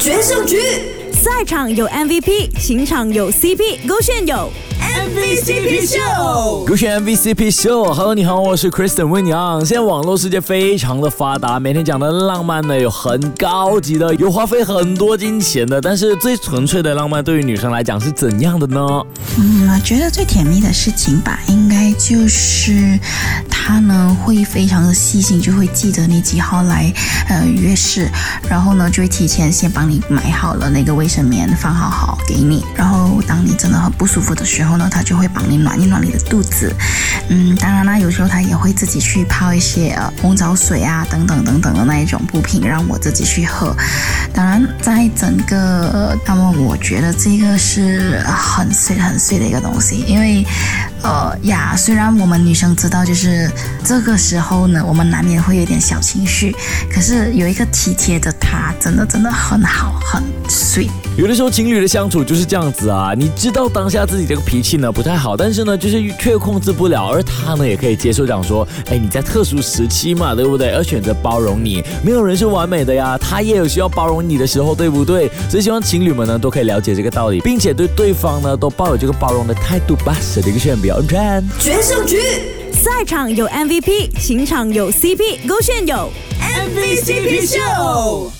决胜局，赛场有 MVP，情场有 CP，勾选有。MVCP 秀，勾选 MVCP 秀。Hello，你好，我是 Kristen 温阳。现在网络世界非常的发达，每天讲的浪漫呢，有很高级的，有花费很多金钱的。但是最纯粹的浪漫，对于女生来讲是怎样的呢？嗯，我觉得最甜蜜的事情吧，应该就是他呢会非常的细心，就会记得你几号来呃约室，然后呢就会提前先帮你买好了那个卫生棉，放好好给你。然后当你真的很不舒服的时候呢，他就会帮你暖一暖你的肚子，嗯，当然啦，有时候他也会自己去泡一些呃红枣水啊，等等等等的那一种补品，让我自己去喝。当然，在整个，那么我觉得这个是很碎很碎的一个东西，因为。呃呀，虽然我们女生知道，就是这个时候呢，我们难免会有点小情绪，可是有一个体贴的他，真的真的很好，很 sweet。有的时候情侣的相处就是这样子啊，你知道当下自己这个脾气呢不太好，但是呢就是却控制不了，而他呢也可以接受，讲说，哎，你在特殊时期嘛，对不对？而选择包容你，没有人是完美的呀，他也有需要包容你的时候，对不对？所以希望情侣们呢都可以了解这个道理，并且对对方呢都抱有这个包容的态度吧。是的一个选标准。决胜局，赛场有 MVP，情场有 CP，勾选有 MVCP 秀。